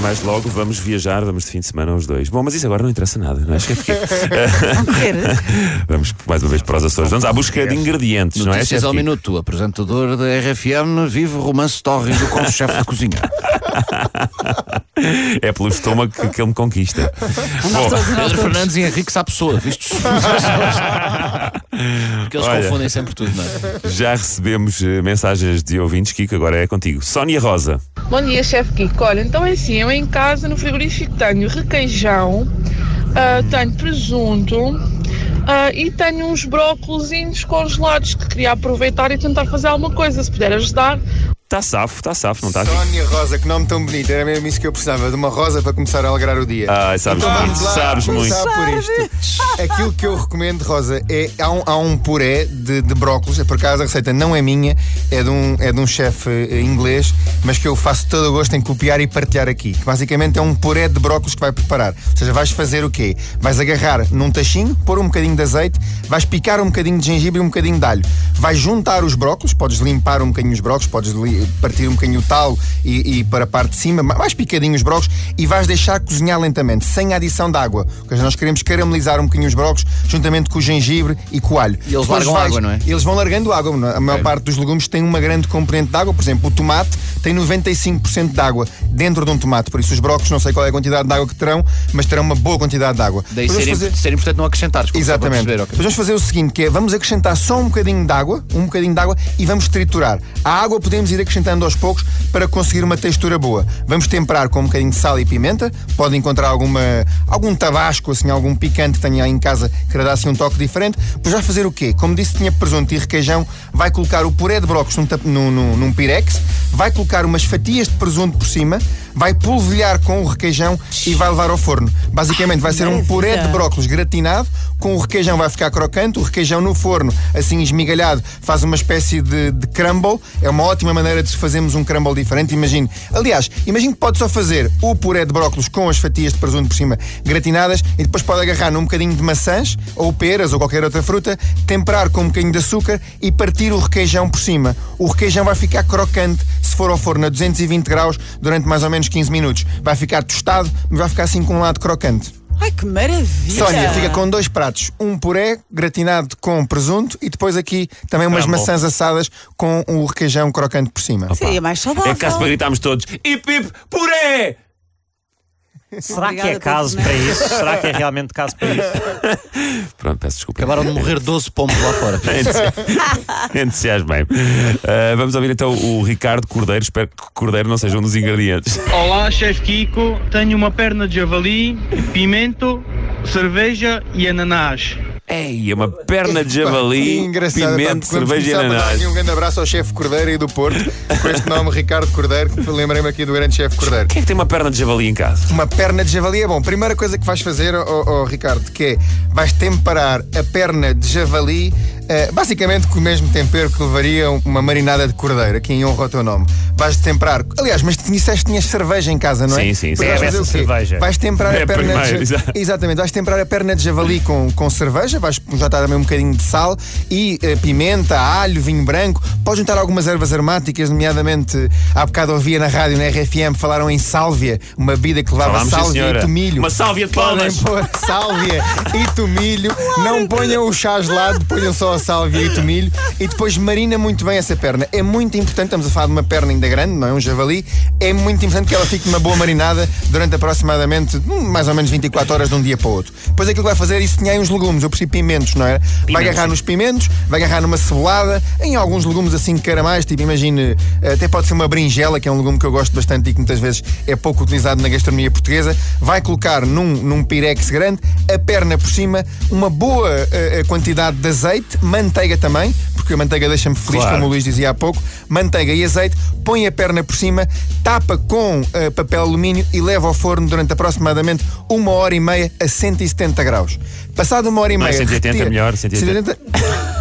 Mais logo vamos viajar, vamos de fim de semana os dois. Bom, mas isso agora não interessa nada, não é? Chefe Kiko? vamos mais uma vez para os Açores. Vamos à busca de ingredientes, não é? Notícias Chefe ao minuto. Apresentador da RFM vive romance tórrido com o chefe de cozinha. É pelo estômago que, que ele me conquista. Bom, Pedro Fernandes e Henrique Sapessoa, vistos? Porque eles Olha. confundem sempre tudo, não é? já recebemos eh, mensagens de ouvintes, Kiko, agora é contigo. Sónia Rosa. Bom dia, chefe Kiko. Olha, então é assim, eu em casa no frigorífico tenho requeijão, ah, tenho presunto ah, e tenho uns brócolos congelados que queria aproveitar e tentar fazer alguma coisa, se puder ajudar. Está safo, está safo, não está? Sónia Rosa, que nome tão bonito. Era mesmo isso que eu precisava, de uma rosa para começar a alegrar o dia. Ai, sabes Então muito, vamos lá sabes muito. começar por isto. Aquilo que eu recomendo, Rosa, é há um, há um puré de, de brócolis. Por acaso a receita não é minha, é de um, é de um chefe eh, inglês, mas que eu faço todo o gosto em copiar e partilhar aqui. Que basicamente é um puré de brócolis que vai preparar. Ou seja, vais fazer o quê? Vais agarrar num tachinho, pôr um bocadinho de azeite, vais picar um bocadinho de gengibre e um bocadinho de alho. Vais juntar os brócolis, podes limpar um bocadinho os brócolis, podes li- partir um bocadinho o talo e, e para a parte de cima, mais picadinho os brócolis e vais deixar cozinhar lentamente, sem adição de água. Porque nós queremos caramelizar um bocadinho os brócolis juntamente com o gengibre e com o alho. E eles Depois largam água, não é? Eles vão largando água. é? A maior parte dos legumes tem uma grande componente de água. Por exemplo, o tomate tem 95% de água dentro de um tomate. Por isso, os brócolis, não sei qual é a quantidade de água que terão, mas terão uma boa quantidade de água. Daí ser, fazer- ser importante não acrescentar, Exatamente. perceber, ok. Mas vamos fazer o seguinte, que é, vamos acrescentar só um bocadinho de água, um bocadinho de água, e vamos triturar. A água podemos ir acrescentando aos poucos para conseguir uma textura boa. Vamos temperar com um bocadinho de sal e pimenta. Pode encontrar alguma, algum tabasco, assim, algum picante que tenha aí em casa que lhe dá assim um toque diferente. Depois vai fazer o quê? Como disse, tinha presunto e requeijão. Vai colocar o puré de brócolis num, num, num, num pirex. Vai colocar umas fatias de presunto por cima. Vai polvilhar com o requeijão e vai levar ao forno. Basicamente vai ser um puré de brócolis gratinado, com o requeijão vai ficar crocante, o requeijão no forno, assim esmigalhado, faz uma espécie de, de crumble. É uma ótima maneira de fazermos um crumble diferente. Imagine. Aliás, imagine que pode só fazer o puré de brócolis com as fatias de presunto por cima gratinadas e depois pode agarrar num bocadinho de maçãs ou peras ou qualquer outra fruta, temperar com um bocadinho de açúcar e partir o requeijão por cima. O requeijão vai ficar crocante se for ao forno a 220 graus durante mais ou menos 15 minutos. Vai ficar tostado, mas vai ficar assim com um lado crocante. Ai, que maravilha! Sónia fica com dois pratos, um puré gratinado com presunto e depois aqui também umas Crumble. maçãs assadas com o requeijão crocante por cima. Seria mais saudável. É caso para gritarmos todos: hip hip puré! Será que é caso pelo para isso? Será que é realmente caso para isso? Pronto, peço desculpa. Acabaram de morrer 12 pombos lá fora. Entusiasmei. Uh, vamos ouvir então o Ricardo Cordeiro. Espero que Cordeiro não seja um dos ingredientes. Olá, chefe Kiko. Tenho uma perna de javali, pimento, cerveja e ananás. Ei, é uma perna de javali, engraçado, pimento, cerveja e ananás. Um grande abraço ao chefe Cordeiro e do Porto, com este nome Ricardo Cordeiro, que lembrei-me aqui do grande chefe Cordeiro. Quem é que tem uma perna de javali em casa? Uma perna de javali é bom. Primeira coisa que vais fazer, ó, ó, Ricardo, que é vais temperar a perna de javali, eh, basicamente com o mesmo tempero que levaria uma marinada de cordeiro, aqui em honra ao teu nome. Vais temperar. Aliás, mas tu disseste que tinhas cerveja em casa, não é? Sim, sim, sim. vais Bebe fazer essa o quê? cerveja. Vais temperar É a perna primeiro, de. Exatamente, vais temperar a perna de javali com, com cerveja, vais juntar também um bocadinho de sal e eh, pimenta, alho, vinho branco. Podes juntar algumas ervas aromáticas, nomeadamente há bocado ouvia na rádio, na RFM, falaram em sálvia, uma bebida que levava Falámos, sim, sálvia senhora. e tomilho. Uma sálvia de Podem palmas. pôr sálvia e tomilho, não ponham o chá gelado, ponham só a sálvia e tomilho e depois marina muito bem essa perna. É muito importante, estamos a falar de uma perna ainda grande, não é um javali, é muito importante que ela fique numa boa marinada durante aproximadamente hum, mais ou menos 24 horas de um dia para o outro. Depois aquilo que vai fazer é isso tinha aí uns legumes, eu percebi pimentos, não é? vai agarrar nos pimentos, vai agarrar numa cebolada, em alguns legumes assim caramais, tipo imagine, até pode ser uma berinjela, que é um legume que eu gosto bastante e que muitas vezes é pouco utilizado na gastronomia portuguesa, vai colocar num, num pirex grande, a perna por cima, uma boa eh, quantidade de azeite, manteiga também, porque a manteiga deixa-me feliz, Claro. como o Luís dizia há pouco, manteiga e azeite, põe a perna por cima, tapa com eh, papel alumínio e leva ao forno durante aproximadamente uma hora e meia a 170 graus. Passado uma hora e Não é meia. 180 retira- melhor, 180.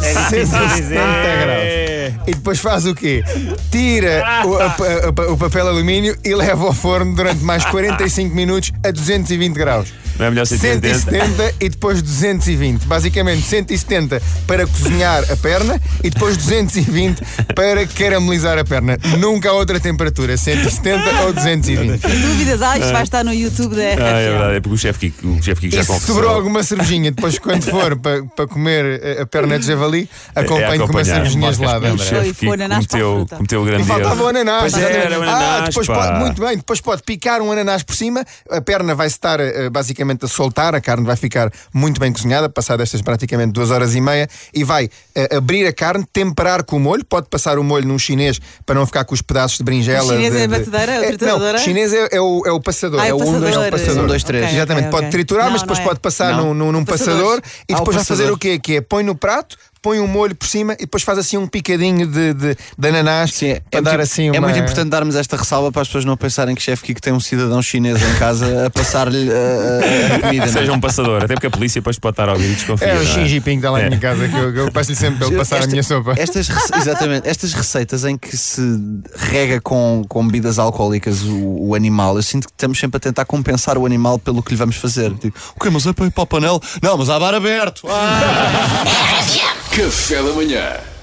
180 170 graus. E depois faz o quê? Tira o, a- a- o papel alumínio e leva ao forno durante mais 45 minutos a 220 graus. Não é melhor 180? 170 e depois 220. Basicamente 170 para cozinhar a perna e depois 220 para caramelizar a perna. Nunca a outra temperatura, 170 ou 220. Dúvidas? Ah, isto vai estar no YouTube da RFM. Ah, é verdade, é porque o chefe Kiko, o chefe Kiko já se confessou. sobrou alguma cervejinha, depois quando for para, para comer a- a perna de javali, acompanhe com uma cervejinha gelada. O chefe Kiko cometeu, cometeu o E grande faltava o erro. ananás. Pois era, o ah, ananás, depois pá. pode, muito bem, depois pode picar um ananás por cima, a perna vai estar eh, basicamente a soltar, a carne vai ficar muito bem cozinhada, passado estas praticamente duas horas e meia, e vai eh, abrir a carne, temperar com o molho, pode passar o molho num chinês para não ficar com os pedaços de brinjela. O chinês de- é a de- batedeira, É, trituradora? Não, o chinês é, é o, é o passador, Ah, é é o o 1, 2, passador. passador. Um, dois, três. Ok, Exatamente, ok, pode ok. triturar, Não, mas depois não é. pode passar num, num, num passador e Ah, o depois vai fazer passador. o quê? Que é põe no prato, põe um molho por cima e depois faz assim um picadinho de, de, de ananás Sim, é, para é dar muito, assim é uma... muito importante darmos esta ressalva para as pessoas não pensarem que chefe Kiko tem um cidadão chinês em casa a passar-lhe uh, a, a comida. não é? Seja um passador, até porque a polícia depois pode estar a ouvir e desconfia. É o não Xi Jinping que está lá É. em minha casa, que eu, eu peço-lhe sempre para ele passar a Esta- minha sopa. Estas, exatamente, estas receitas em que se rega com, com bebidas alcoólicas o, o animal, eu sinto que estamos sempre a tentar compensar o animal pelo que lhe vamos fazer. Tipo, o que mas é para ir para o panel? Não, mas há bar aberto. Ah! Café da manhã.